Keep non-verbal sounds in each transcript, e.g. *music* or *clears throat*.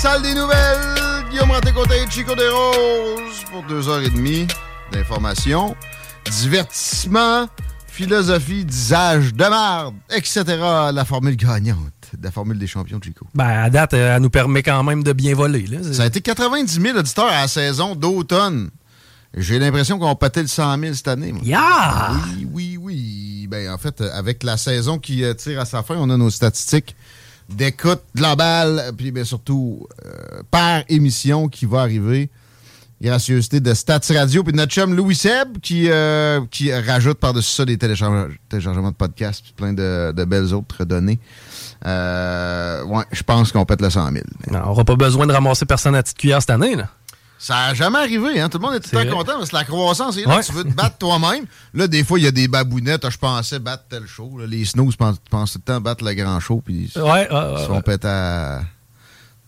Salles des nouvelles! Guillaume Ranté-Côté et Chico des Roses pour deux heures et demie d'informations, divertissement, philosophie, disage de merde, etc. La formule gagnante, la formule des champions, Chico. Ben, à date, euh, elle nous permet quand même de bien voler. Là. Ça a été 90 000 auditeurs à la saison d'automne. J'ai l'impression qu'on pâtait le 100 000 cette année. moi. Yeah! Oui, oui, oui. Ben, en fait, avec la saison qui euh, tire à sa fin, on a nos statistiques d'écoute globale, puis bien surtout euh, par émission qui va arriver. Gracieuseté de Stats Radio, puis de notre chum Louis Seb qui, euh, qui rajoute par-dessus ça des télécharge- téléchargements de podcasts, puis plein de, belles autres données. Euh, ouais, je pense qu'on pète le 100 000. Non, on n'aura pas besoin de ramasser personne à petite cuillère cette année. Là. Ça n'a jamais arrivé, hein? Tout le monde est tout le temps content parce que la croissance est là. Ouais. Tu veux te battre toi-même. Là, des fois, il y a des babounettes. Ah, Je pensais battre tel show. là. Les snooze pensent, tout le temps battre le grand show. Puis ils Ouais, ouais, ils ouais, se font péter à.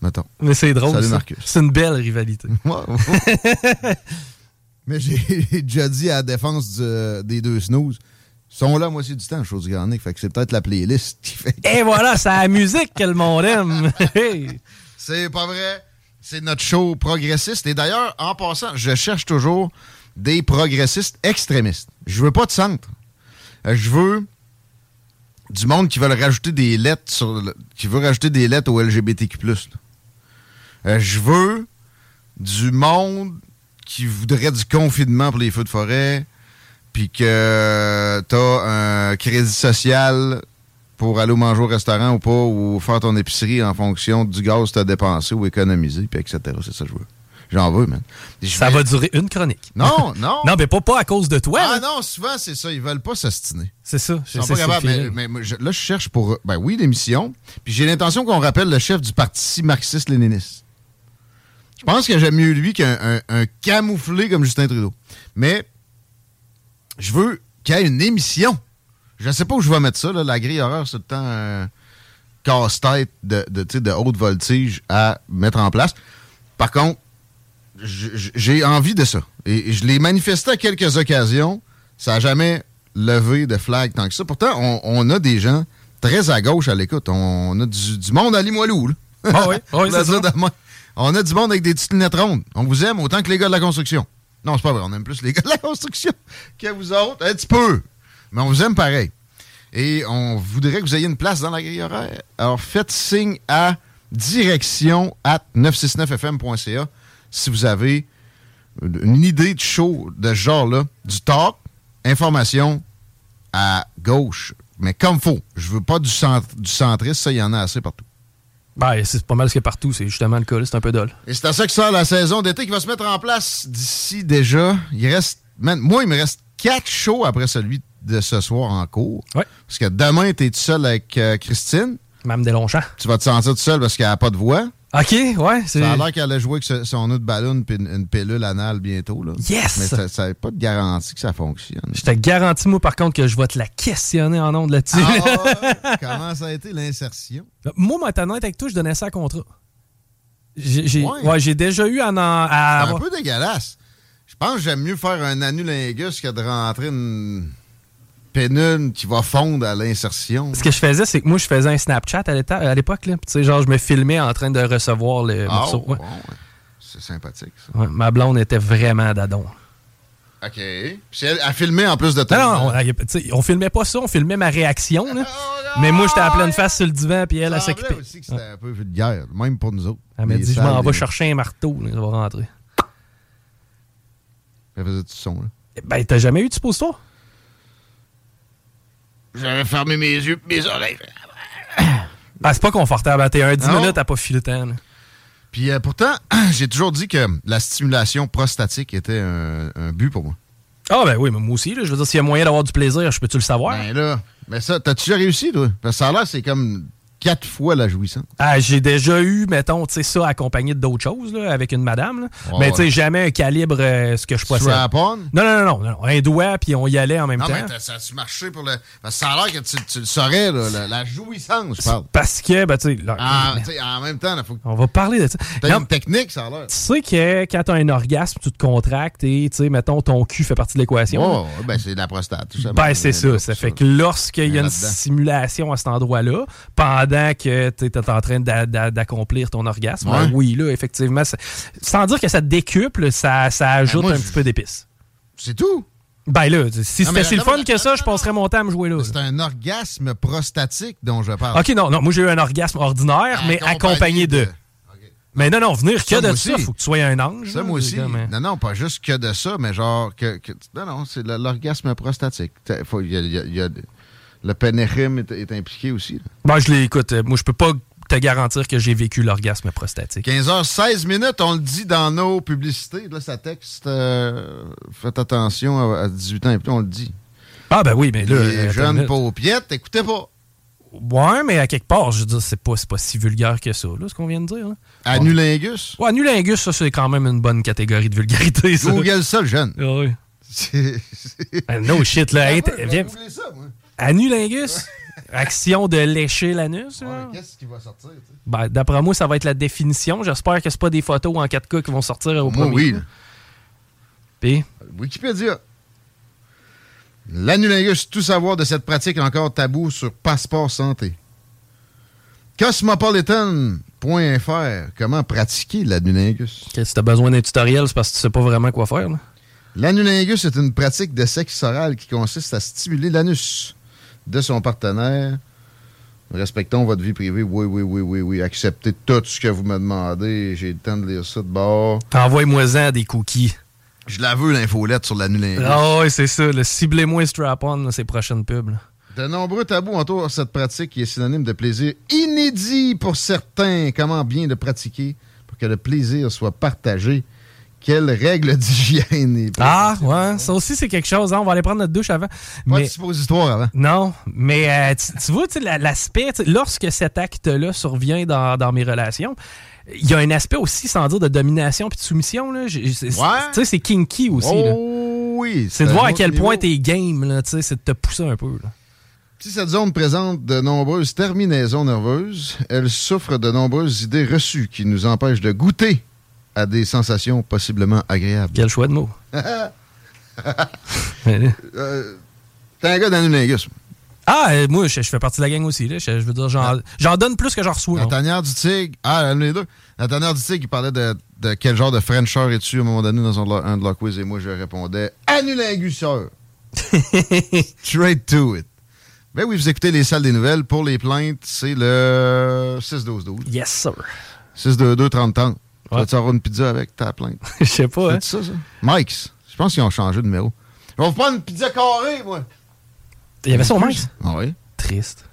Mettons. Mais c'est drôle. Salut. Marcus. C'est une belle rivalité. *laughs* *laughs* Mais j'ai déjà dit à la défense du- des deux snooze. Ils sont là, moitié du temps, show du. Fait que c'est peut-être la playlist qui fait Et voilà, c'est la musique que le monde aime. *laughs* C'est pas vrai. C'est notre show progressiste. Et d'ailleurs, en passant, je cherche toujours des progressistes extrémistes. Je veux pas de centre. Euh, Je veux du monde qui veut rajouter des lettres sur le- qui veut rajouter des lettres au LGBTQ+. Euh, Je veux du monde qui voudrait du confinement pour les feux de forêt, puis que t'as un crédit social pour aller manger au restaurant ou pas, ou faire ton épicerie en fonction du gaz que tu as dépensé ou économisé, puis etc. C'est ça que je veux. J'en veux, man. Je Ça vais- va durer une chronique. Non, *laughs* non. Non, mais pas, pas à cause de toi. Ah non, souvent, c'est ça. Ils veulent pas s'ostiner. C'est ça. Ils sont pas capables. Mais, je- là, je cherche pour, ben oui, l'émission. Puis j'ai l'intention qu'on rappelle le chef du parti marxiste-léniniste. Je pense que j'aime mieux lui qu'un un- un camouflé comme Justin Trudeau. Mais je veux qu'il y ait une émission. Je sais pas où je vais mettre ça. Là. La grille horaire, c'est le temps un casse-tête de, de, de haute voltige à mettre en place. Par contre, j'ai envie de ça. Et je l'ai manifesté à quelques occasions. Ça n'a jamais levé de flag tant que ça. Pourtant, on, on a des gens très à gauche à l'écoute. On a du, du monde à Limoilou. là. Ah oui, oui, *laughs* On a c'est ça. ça. On a du monde avec des petites lunettes rondes. On vous aime autant que les gars de la construction. Non, c'est pas vrai. On aime plus les gars de la construction que vous autres. Un petit peu. Mais on vous aime pareil. Et on voudrait que vous ayez une place dans la grille horaire. Alors, faites signe à direction at 969fm.ca si vous avez une idée de show de ce genre-là, du talk, information à gauche, mais comme faut. Je veux pas du, centre, du centriste, ça, il y en a assez partout. Ben, c'est pas mal ce qu'il y a partout. C'est justement le cas. C'est un peu dol. Et c'est à ça que sort la saison d'été qui va se mettre en place d'ici déjà. Il reste. man, moi, il me reste quatre shows après celui de ce soir en cours. Ouais. Parce que demain, tu es tout seul avec euh, Christine. Mme Deslongchamp. Tu vas te sentir tout seul parce qu'elle n'a pas de voix. OK, ouais. c'est- Ça a l'air qu'elle a joué avec son autre ballon puis une, une pilule anale bientôt. Là. Yes! Mais ça- n'a pas de garantie que ça fonctionne. Je te garantis, moi, par contre, que je vais te la questionner en ondes là-dessus. Ah, *laughs* comment ça a été l'insertion? moi, honnête avec toi, je donnais ça à contrat. J'ai Ouais. ouais, j'ai déjà eu en- à C'est un peu dégueulasse. Je pense que j'aime mieux faire un anulingus que de rentrer une pénule qui va fondre à l'insertion. Ce que je faisais, c'est que moi, je faisais un Snapchat à l'époque. là. Tu sais, genre, je me filmais en train de recevoir le Ah, morceau. bon, Ouais. C'est sympathique, ça. Ouais, ma blonde était vraiment d'adon. OK. Puis elle a filmé en plus de temps. Non, non, on, on filmait pas ça, on filmait ma réaction. là. *laughs* Mais moi, j'étais à pleine face sur le divan, puis elle, semblait s'occupait. aussi que c'était un peu vulgaire, même pour nous autres. Elle m'a dit, je m'en vais chercher un marteau, là, ça va rentrer. Elle faisait du son, là? Ben, t'as jamais eu de suppositoire? J'avais fermé mes yeux et mes oreilles. *coughs* Ben, c'est pas confortable. T'es un 10 Non. minutes à pas filer le temps. là. Puis euh, pourtant, *coughs* j'ai toujours dit que la stimulation prostatique était un, un but pour moi. Ah, ben oui, mais moi aussi. là, je veux dire, s'il y a moyen d'avoir du plaisir, je peux-tu le savoir? Ben là, mais ça, t'as-tu déjà réussi, toi? Parce que ça l'air, c'est comme quatre fois la jouissance. Ah, j'ai déjà eu, mettons, tu sais, ça accompagné d'autres choses, là, avec une madame. là. Mais tu sais, ouais. jamais un calibre, euh, ce que je possède. Non, non, non, non, non. Un doigt, puis on y allait en même Non, temps. mais t'as- ça a-tu marché pour le. Parce que ça a l'air que tu, tu le saurais, là, la, la jouissance, je parle. Parce que, ben, tu sais, là, Ah, en même temps, il faut que on va parler de ça. Non, une technique, ça a l'air. tu sais que quand t'as un orgasme, tu te contractes et, tu sais, mettons, ton cul fait partie de l'équation. là. Oh, ben c'est de la prostate, tout simplement. Ben, c'est ça. Ça fait que lorsqu'il y a une simulation à cet endroit-là, pendant que tu es en train d'a- d'a- d'accomplir ton orgasme, Ouais. oui, là, effectivement, ça- sans dire que ça décuple, ça, ça ajoute Ben, moi, un petit peu d'épices. C'est tout. Ben là, si c'était si le fun que ça, je passerais mon temps à me jouer là. C'est un orgasme prostatique dont je parle. OK, non, non, moi j'ai eu un orgasme ordinaire, mais accompagné de. Mais non, non, venir que Ça, de moi ça, aussi. faut que tu sois un ange. Ça, là, moi aussi. Non, non, pas juste que de ça, mais genre que. que- non, non, c'est l'orgasme prostatique. Faut- Il y a, y a- le pénérim est, est impliqué aussi. là. Ben, je l'ai, écoute, euh, moi je peux pas te garantir que j'ai vécu l'orgasme prostatique. 15h16 minutes, on le dit dans nos publicités. Là, ça texte. euh, faites attention à, à 18 ans et plus, on le dit. Ah ben oui, mais là. Les jeunes paupiettes, écoutez pas. Ouais, mais à quelque part, je veux dire, c'est pas, pas si vulgaire que ça, là, ce qu'on vient de dire. là. Anulingus. Ouais, nulingus, ça, c'est quand même une bonne catégorie de vulgarité, ça. Google ça, le jeune. Ah oui. *laughs* C'est- Ah, no shit, là. Ah viens. ça, moi. Anulingus? Action de lécher l'anus? Ouais, Qu'est-ce qui va sortir? tu? Ben, d'après moi, ça va être la définition. J'espère que c'est pas des photos en 4K qui vont sortir au Moi, premier oui. Puis, Wikipédia. L'anulingus, tout savoir de cette pratique encore tabou sur Passeport Santé. Cosmopolitan.fr. Comment pratiquer l'anulingus? que si t'as besoin d'un tutoriel, c'est parce que tu sais pas vraiment quoi faire. L'anulingus est une pratique de sexe oral qui consiste à stimuler l'anus de son partenaire. Respectons votre vie privée. Oui, oui, oui, oui, oui. Acceptez tout ce que vous me demandez. J'ai le temps de lire ça de bord. T'envoies-moi-en des cookies. Je la veux, l'infolette sur l'anulingus. Ah ouais, c'est ça. Le ciblez-moi strap-on, ces prochaines pubs. là. De nombreux tabous entourent cette pratique qui est synonyme de plaisir inédit pour certains. Comment bien le pratiquer pour que le plaisir soit partagé? Quelles règles d'hygiène Ah, ouais, ça aussi, c'est quelque chose. hein. On va aller prendre notre douche avant. Pas Mais- de suppositoire avant. Non, mais euh, tu, tu vois, l'aspect, lorsque cet acte-là survient dans, dans mes relations, il y a un aspect aussi, sans dire, de domination puis de soumission. Ouais. Tu sais, c'est kinky aussi. Oh oui. C'est de voir à quel niveau. point t'es game, là, tu sais, c'est de te pousser un peu. Là. Si cette zone présente de nombreuses terminaisons nerveuses, elle souffre de nombreuses idées reçues qui nous empêchent de goûter à des sensations possiblement agréables. Quel choix de mots. *laughs* Euh, T'es un gars d'anulingus. ah, euh, moi, je, je fais partie de la gang aussi. Là. Je, je veux dire, j'en, j'en donne plus que j'en reçois. La tanière du tigre. Ah, les deux. La tanière du tigre, il parlait de, de quel genre de Frencheur es-tu à un moment donné dans un, un de leurs quiz et moi je répondais Anulinguseur. *laughs* Straight to it. Ben oui, vous écoutez les salles des nouvelles. Pour les plaintes, c'est le 6-12-12. Yes, sir. 622-30-30. Tu Ouais. vas-tu avoir une pizza avec ta plainte? *laughs* Je sais pas, hein. C'est ça, ça? Mike's. Je pense qu'ils ont changé de numéro. Je vais vous prendre une pizza carrée, moi. Il y avait ça au Mike's? Ah oui. Triste.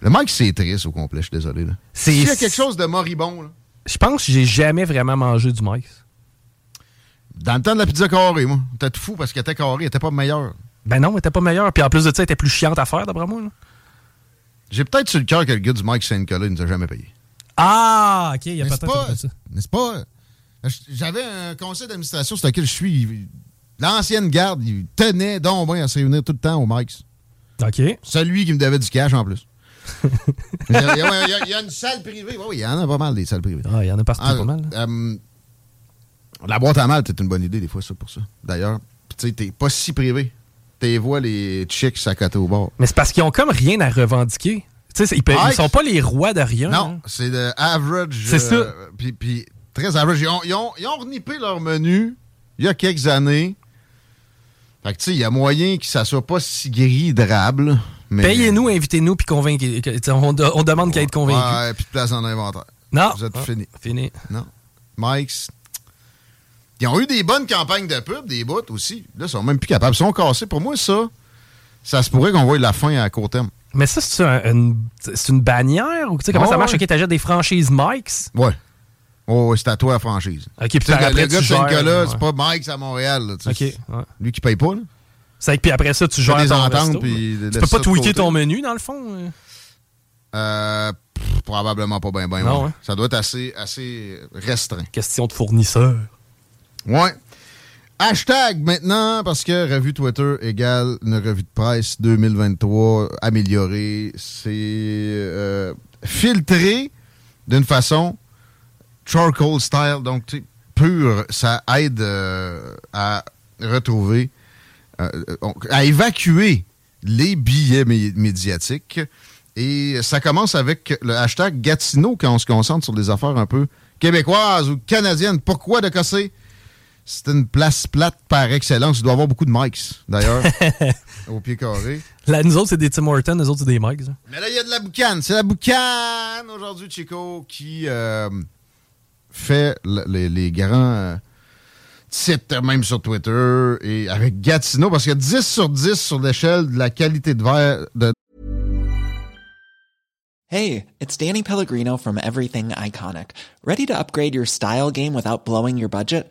Le Mike's, c'est triste au complet, je suis désolé. Là. C'est- S'il y a quelque chose de moribond, là, Je pense que j'ai jamais vraiment mangé du Mike's. dans le temps de la pizza carrée, moi, t'es tout fou parce qu'elle était carrée, elle était pas meilleure. Ben non, elle était pas meilleure. Puis en plus de ça, elle était plus chiante à faire, d'après moi. J'ai peut-être sur le cœur que le gars du Mike Saint-Nicolas il nous a jamais payé. Ah, ok, il y a peut-être pas? ça. N'est-ce pas? J'avais un conseil d'administration sur lequel je suis. L'ancienne garde, il tenait donc bien à se réunir tout le temps au Mike's. Ok. Celui qui me devait du cash en plus. *laughs* il, y a, il y a- il y a- il y a une salle privée. Oui, il y en a pas mal des salles privées. Ah, il y en a partout Ah, pas mal. là. euh, La boîte à mal, c'est une bonne idée, des fois, ça, pour ça. D'ailleurs, tu sais, t'es pas si privé. T'es vois les chicks à côté au bord. Mais c'est parce qu'ils ont comme rien à revendiquer. Tu sais, ils, Mike. sont pas les rois de rien. Non, hein. c'est le average. C'est euh, ça. Puis, puis très average. Ils ont, ils, ont, ils ont renippé leur menu il y a quelques années. Fait que, tu sais, il y a moyen que ça soit pas si gris drable. Mais... Payez-nous, invitez-nous, puis convainquez. On, on demande qu'à être convaincu. Ouais, puis de place en inventaire. Non. Vous êtes Ah, fini. Fini. Non. Mike's. Ils ont eu des bonnes campagnes de pub, des bouts aussi. Là, ils sont même plus capables. Ils sont cassés. Pour moi, ça, ça se pourrait qu'on voie la fin à court terme. Mais ça, c'est un- une, bannière ou tu sais comment ça marche? Ok, t'achètes des franchises Mike's? Ouais. Oh, c'est à toi la franchise. Ok, puis le, après, le gars de ouais. c'est pas Mike's à Montréal. là, Ok. ouais. Lui qui paye pas, là. C'est que puis après ça, tu gères des ton ententes, puis Tu peux pas tweaker ton menu, dans le fond. euh? Euh, pff, probablement pas bien, bien. Ouais. hein? Ça doit être assez, assez restreint. Question de fournisseur. Ouais. Hashtag maintenant, parce que revue Twitter égale une revue de presse 2023 améliorée. C'est euh, filtré d'une façon charcoal style, donc pur. Ça aide euh, à retrouver, euh, à évacuer les billets mé- médiatiques. Et ça commence avec le hashtag Gatineau quand on se concentre sur des affaires un peu québécoises ou canadiennes. Pourquoi de casser? C'est une place plate par excellence. Il doit y avoir beaucoup de mics, d'ailleurs, *laughs* au pied carré. Là, nous autres, c'est des Tim Hortons, nous autres, c'est des Mike's. hein. Mais là, il y a de la boucane. C'est la boucane aujourd'hui, Chico, qui euh, fait le- les, les grands euh, titres, même sur Twitter, et avec Gatineau, parce qu'il y a 10 sur 10 sur l'échelle de la qualité de verre de Hey, it's Danny Pellegrino from Everything Iconic. Ready to upgrade your style game without blowing your budget?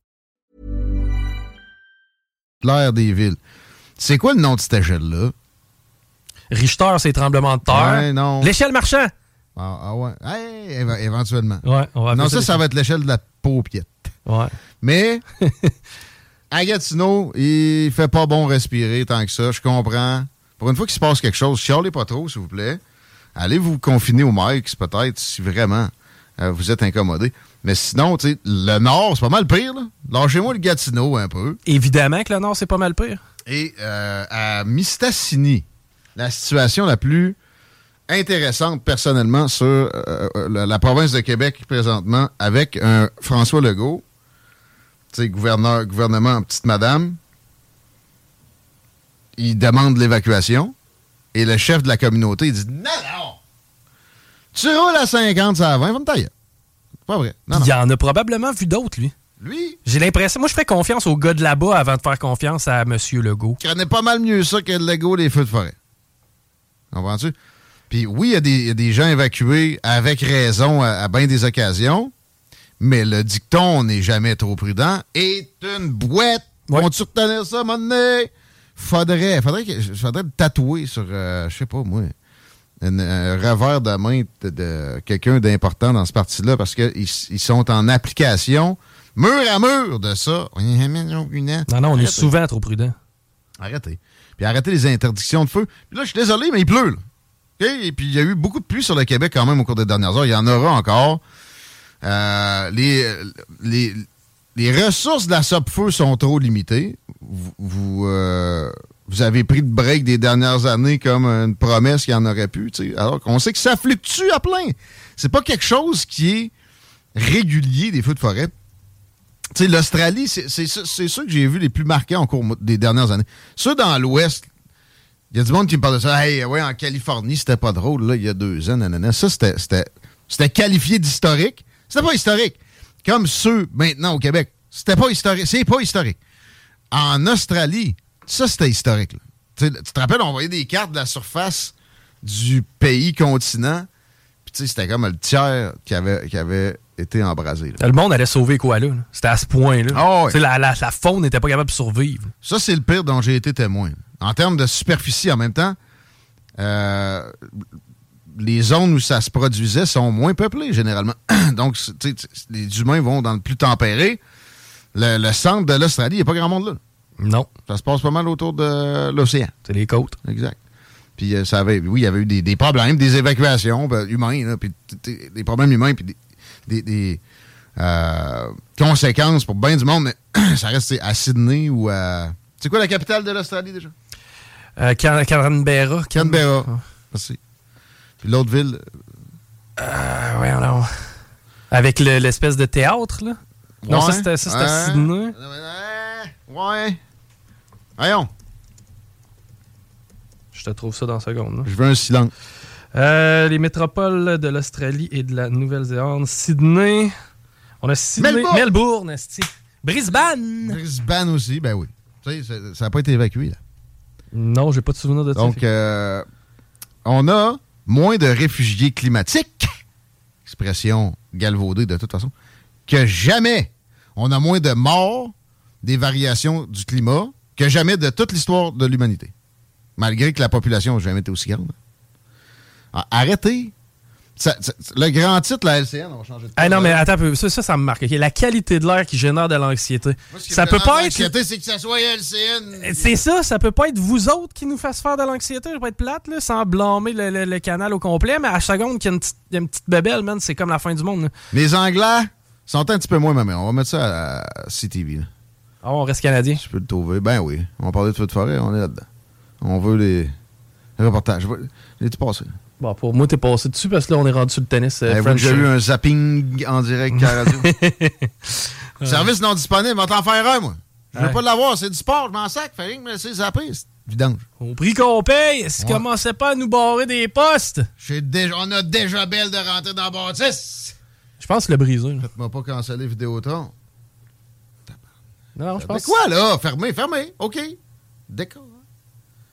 L'air des villes. C'est quoi le nom de cette échelle-là? Richter, c'est tremblement de terre. Ouais. L'échelle marchand. Ah, ah ouais. Hey, éventuellement. Ouais, on va non, ça, ça va être l'échelle de la paupiette. Ouais. Mais *laughs* à Gatineau, il fait pas bon respirer tant que ça. Je comprends. Pour une fois qu'il se passe quelque chose, chialez pas trop, s'il vous plaît. Allez vous confiner au Mike's, peut-être, si vraiment euh, vous êtes incommodé. Mais sinon, tu sais, le Nord, c'est pas mal pire, là. Lâchez-moi le Gatineau un peu. Évidemment que le Nord, c'est pas mal pire. Et euh, à Mistassini, la situation la plus intéressante personnellement sur euh, la, la province de Québec présentement avec un François Legault, tu sais, gouverneur, gouvernement en petite madame, il demande l'évacuation et le chef de la communauté il dit Non, non! Tu roules à 50, ça à 20, va me tailler. C'est pas vrai. Non, Il non. y en a probablement vu d'autres, lui. Lui, J'ai l'impression. Moi, je fais confiance aux gars de là-bas avant de faire confiance à M. Legault. il connaît pas mal mieux ça que le Lego des feux de forêt. Comprends-tu? Puis oui, il y, a des- il y a des gens évacués avec raison à, à bien des occasions, mais le dicton on n'est jamais trop prudent est une boîte. Ouais. Vont-tu retenir ça, mon nez? Faudrait, faudrait, que- faudrait le tatouer sur, euh, je sais pas moi, un revers de main de, de quelqu'un d'important dans ce parti-là parce qu'ils ils sont en application mur à mur de ça. Non, non, on est souvent trop prudent. Arrêtez. Puis arrêtez les interdictions de feu. Puis là, je suis désolé, mais il pleut. là. Et puis il y a eu beaucoup de pluie sur le Québec quand même au cours des dernières heures. Il y en aura encore. Euh, les, les, les ressources de la SOP-Feu sont trop limitées. Vous, vous, euh, vous avez pris de break des dernières années comme une promesse qu'il y en aurait pu. Alors qu'on sait que ça fluctue à plein. C'est pas quelque chose qui est régulier des feux de forêt. L'Australie, c'est ça que j'ai vu les plus marquants au cours des dernières années. Ceux dans l'Ouest, il y a du monde qui me parle de ça. Hey, ouais, en Californie, c'était pas drôle, là, il y a deux ans. Ça, c'était qualifié d'historique. C'était pas historique. Comme ceux maintenant au Québec. C'était pas historique. C'est pas historique. En Australie, ça, c'était historique. Tu te rappelles, on voyait des cartes de la surface du pays continent. Puis, tu sais, c'était comme le tiers qui avait, qui avait été embrasé. là. Le monde allait sauver quoi là? C'était à ce point-là. Ah La, la, la faune n'était pas capable de survivre. Ça, c'est le pire dont j'ai été témoin. En termes de superficie, en même temps, euh, les zones où ça se produisait sont moins peuplées, généralement. *clears throat* Donc, les humains vont dans le plus tempéré. Le, le centre de l'Australie, il n'y a pas grand monde là. Non. Ça se passe pas mal autour de l'océan. C'est les côtes. Exact. Puis, euh, ça avait, oui, il y avait eu des, des problèmes, des évacuations ben, humaines, là, puis des problèmes humains, puis des, des- des, euh, conséquences pour bien du monde, mais *clears throat* ça reste à Sydney ou à. C'est quoi la capitale de l'Australie déjà? Euh, Can- Canberra. Canberra. Merci. Puis l'autre ville? Euh, ouais, alors. Avec le- l'espèce de théâtre, là? Non, Ouais, ça c'était ça, c'était à. Sydney. Ouais. Voyons. Je te trouve ça dans la seconde. là. Je veux un silence. Euh, les métropoles de l'Australie et de la Nouvelle-Zélande. Sydney. On a Sydney. Melbourne. Melbourne, esti. Brisbane. Brisbane aussi, ben oui. Tu sais, ça- ça n'a pas été évacué, là. Non, j'ai pas de souvenir de ça. Donc, euh, on a moins de réfugiés climatiques, expression galvaudée de toute façon, que jamais. On a moins de morts des variations du climat que jamais de toute l'histoire de l'humanité. Malgré que la population n'a jamais été aussi grande. Ah, arrêtez. Ça- ça- le grand titre, la LCN, on va changer de Ah non, mais attends un peu. Ça, ça, ça me marque. La qualité de l'air qui génère de l'anxiété. Ça peut pas être. l'anxiété, c'est que ça soit LCN. C'est ça, ça peut pas être vous autres qui nous fasse faire de l'anxiété, je vais pas être plate, là, sans blâmer le, le- le canal au complet, mais à chaque seconde qu'il y a une petite, il y a une petite bébelle, man, c'est comme la fin du monde. là. Les Anglais sont un petit peu moins mamés. On va mettre ça à CTV. là. Ah, on reste canadien? Tu peux le trouver. Ben oui. On va parler de feu de forêt, on est là-dedans. On veut les, les reportages. Les-tu passé? Bon, pour moi, t'es passé dessus parce que là, on est rendu sur le tennis. euh, déjà eu un zapping en direct à la radio? *laughs* Service non disponible, on va t'en faire un, moi. Je veux Ouais. pas l'avoir, c'est du sport, je m'en sac, fait rien que me laisser zapper. C'est vidange. Au prix qu'on paye, est-ce Ouais. commençait pas à nous barrer des postes? J'ai déjà- on a déjà belle de rentrer dans la bâtisse. Je pense que le brisé. là. Faites-moi pas canceller Vidéotron. Non, je pense. quoi, là? Fermé, fermé. OK. D'accord.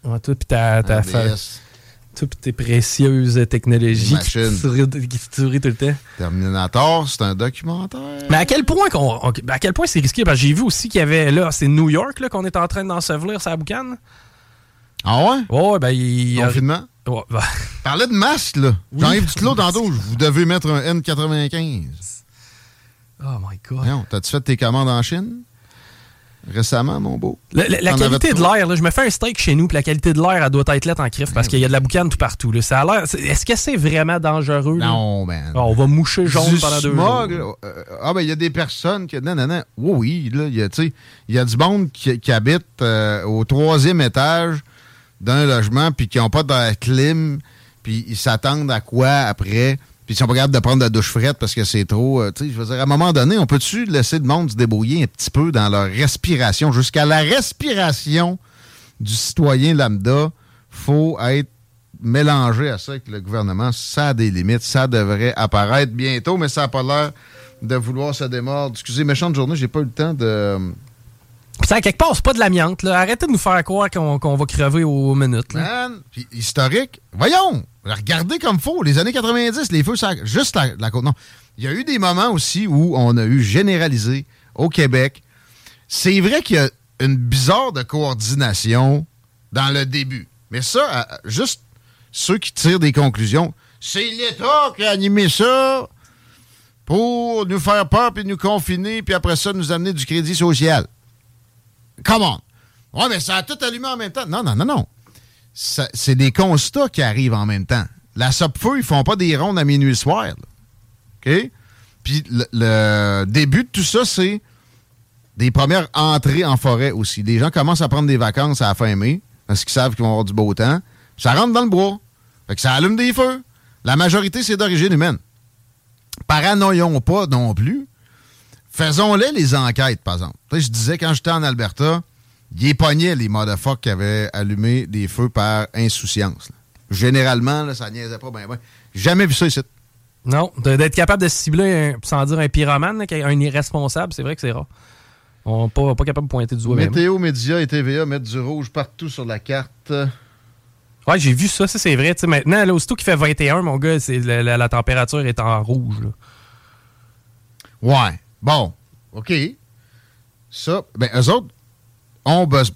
Ouais, toi, pis ta, ta toi, tes précieuses technologies qui te tout le temps. Terminator, c'est un documentaire. Mais à quel point qu'on, à quel point c'est risqué? Parce que j'ai vu aussi qu'il y avait, là, c'est New York, là, qu'on est en train d'ensevelir sa boucane. Ah ouais? Ouais, ben, il. Confinement? Ouais, *laughs* ben, Parlais de masque, là. Oui. Jean-Yves Duclos, tantôt, *laughs* vous devez mettre un N95. Oh my god. T'as-tu fait tes commandes en Chine? Récemment, mon beau? La, qualité de l'air, je me fais un steak chez nous, puis la qualité de l'air, elle doit être lettre en crif parce qu'il y a de la boucane tout partout. Là. Ça a l'air. c'est- Est-ce que c'est vraiment dangereux? là? Non. Ah, on va moucher jaune Du pendant deux smog, jours. là, euh, ah, ben, il y a des personnes qui. Non, non, non. Oui, oui, là, il y a, y a du monde qui, qui habite euh, au troisième étage d'un logement, puis qui n'ont pas de clim, puis ils s'attendent à quoi après, puis ils sont pas capables de prendre la douche frette parce que c'est trop. euh, tu sais, je veux dire, à un moment donné, on peut-tu laisser le monde se débrouiller un petit peu dans leur respiration, jusqu'à la respiration du citoyen lambda, faut être mélangé à ça avec le gouvernement. Ça a des limites. Ça devrait apparaître bientôt, mais ça n'a pas l'air de vouloir se démordre. Excusez, méchante journée, j'ai pas eu le temps de. À quelque part, c'est pas de l'amiante. Arrêtez de nous faire croire qu'on va crever aux minutes. Man, historique. Voyons, regardez comme faut. Les années 90, les feux, ça, juste la, la côte. Non. Il y a eu des moments aussi où on a eu généralisé au Québec. C'est vrai qu'il y a une bizarre de coordination dans le début. Mais ça, juste ceux qui tirent des conclusions, c'est l'État qui a animé ça pour nous faire peur puis nous confiner puis après ça nous amener du crédit social. Come on. Ouais, mais ça a tout allumé en même temps. Non, non, non, non. C'est des constats qui arrivent en même temps. La Sopfeu, ils font pas des rondes à minuit soir. OK? Puis le, début de tout ça, c'est des premières entrées en forêt aussi. Les gens commencent à prendre des vacances à la fin mai parce qu'ils savent qu'ils vont avoir du beau temps. Ça rentre dans le bois. Fait ça allume des feux. La majorité, c'est d'origine humaine. Paranoïons pas non plus. Faisons-les les enquêtes, par exemple. Tu sais, je disais, quand j'étais en Alberta, il pognait les motherfuckers qui avaient allumé des feux par insouciance. là. Généralement, là, ça niaisait pas bien. Ben. Jamais vu ça ici. Non, d'être capable de cibler, un- sans dire un pyromane, là, un irresponsable, c'est vrai que c'est rare. On n'est pas, pas capable de pointer du doigt. même. Météo, Média et TVA mettent du rouge partout sur la carte. Ouais, j'ai vu ça, ça c'est vrai. Maintenant, là, aussitôt qu'il fait 21, mon gars, la, la- la température est en rouge. là. Ouais. Bon. OK. Ça, ben, eux autres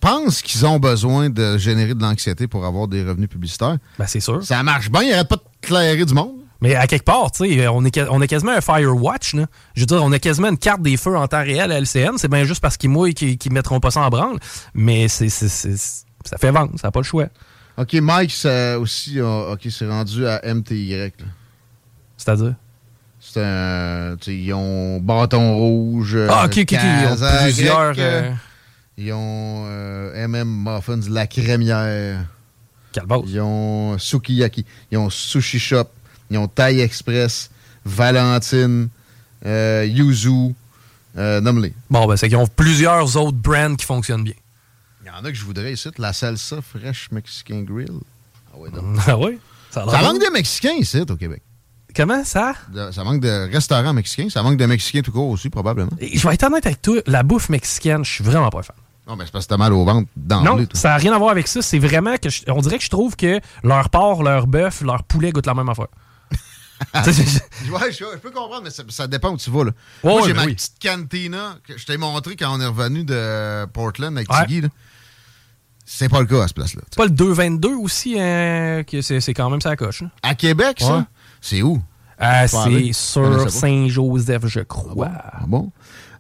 pensent qu'ils ont besoin de générer de l'anxiété pour avoir des revenus publicitaires. Ben, c'est sûr. Ça marche bien, ils arrêtent pas de clairer du monde. Mais à quelque part, tu sais, on est, on est quasiment un Firewatch. Là. Je veux dire, on a quasiment une carte des feux en temps réel à LCN. C'est bien juste parce qu'ils mouillent qu'ils qu'ils mettront pas ça en branle. Mais c'est ça fait vendre, ça n'a pas le choix. OK, Mike, ça aussi, a- OK, c'est rendu à MTY. C'est-à-dire? C'est un. Ils ont bâton rouge. Ah, ok, ok, ok. Ils ont plusieurs. euh, euh, Ils ont euh, MM Muffins, la crémière. Calvados. Ils ont Sukiyaki. Ils ont Sushi Shop. Ils ont Thai Express. Valentine. Euh, Yuzu. Nomme-les. Bon, ben, c'est qu'ils ont plusieurs autres brands qui fonctionnent bien. Il y en a que je voudrais ici. La salsa fresh Mexican Grill. Ah ouais, donc. *laughs* Ah oui? Ça, a l'air Ça manque de Mexicains ici, au Québec. Comment ça? De- ça manque de restaurants mexicains. Ça manque de Mexicains tout court aussi, probablement. Et Je vais être honnête avec toi, la bouffe mexicaine, je suis vraiment pas fan. Non, mais c'est parce que t'as mal au ventre Non, d'emblée. toi. ça n'a rien à voir avec ça. C'est vraiment que je- on dirait que je trouve que leur porc, leur bœuf, leur poulet goûtent la même affaire. *laughs* Ouais, je, je peux comprendre, mais ça, ça dépend où tu vas. Là. Moi, j'ai ben ma oui. petite cantina que je t'ai montré quand on est revenu de Portland avec Ouais. Tiggy. C'est pas le cas à ce place-là. c'est pas le 222 aussi, que c'est c'est quand même ça coche. là. À Québec, ça, Ouais. C'est où? Euh, c'est sur. Saint-Joseph, je crois. Ah bon?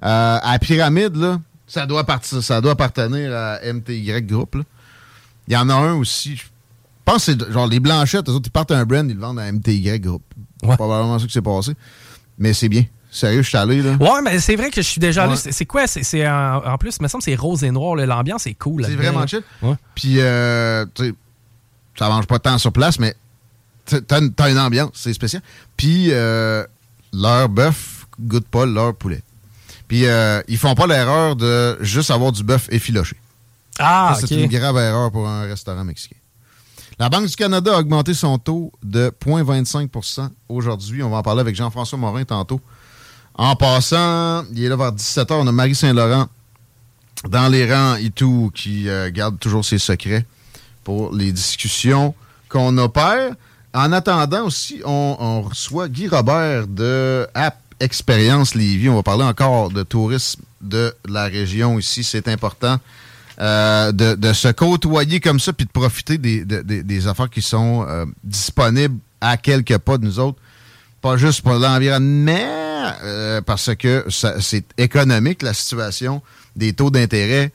Euh, à Pyramide, là, ça doit, partir- ça doit appartenir à MTY Group. là. Il y en a un aussi. Je pense que c'est genre les Blanchettes, eux autres, ils partent un brand, ils le vendent à MTY Group. Ouais. Probablement ça qui s'est passé. Mais c'est bien. Sérieux, je suis allé, là. Ouais, mais c'est vrai que je suis déjà allé. Ouais. C'est c'est quoi? C'est c'est en, en plus, il me semble que c'est rose et noir. L'ambiance est cool. C'est vraiment chill. Ouais. Puis, euh, tu sais, ça mange pas tant sur place, mais t'as une, ambiance, c'est spécial. Puis, euh, leur bœuf goûte pas leur poulet. Puis, euh, ils font pas l'erreur de juste avoir du bœuf effiloché. Ah, Ça, ok. C'est une grave erreur pour un restaurant mexicain. La Banque du Canada a augmenté son taux de 0,25% aujourd'hui. On va en parler avec Jean-François Morin tantôt. En passant, il est là vers 17h. On a Marie Saint-Laurent dans les rangs et tout qui euh, garde toujours ses secrets pour les discussions qu'on opère. En attendant aussi, on, on reçoit Guy Robert de App Expérience Lévis. On va parler encore de tourisme de la région ici. C'est important euh, de, de se côtoyer comme ça puis de profiter des, de- des- des affaires qui sont euh, disponibles à quelques pas de nous autres. Pas juste pour l'environnement, euh, parce que c'est économique, la situation des taux d'intérêt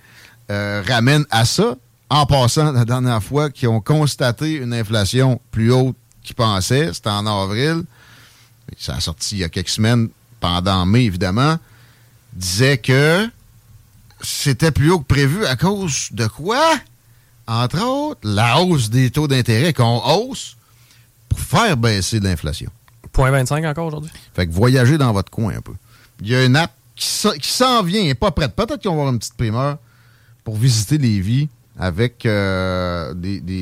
euh, ramène à ça. En passant, la dernière fois qu'ils ont constaté une inflation plus haute qu'ils pensaient, c'était en avril. Ça a sorti il y a quelques semaines, pendant mai évidemment, disait que c'était plus haut que prévu à cause de quoi? Entre autres, la hausse des taux d'intérêt qu'on hausse pour faire baisser l'inflation. Point 25 encore aujourd'hui? Fait que voyagez dans votre coin un peu. Il y a une app qui s'en qui vient, elle pas prête. Peut-être qu'ils vont avoir une petite primeur pour visiter les vies avec euh, des, des-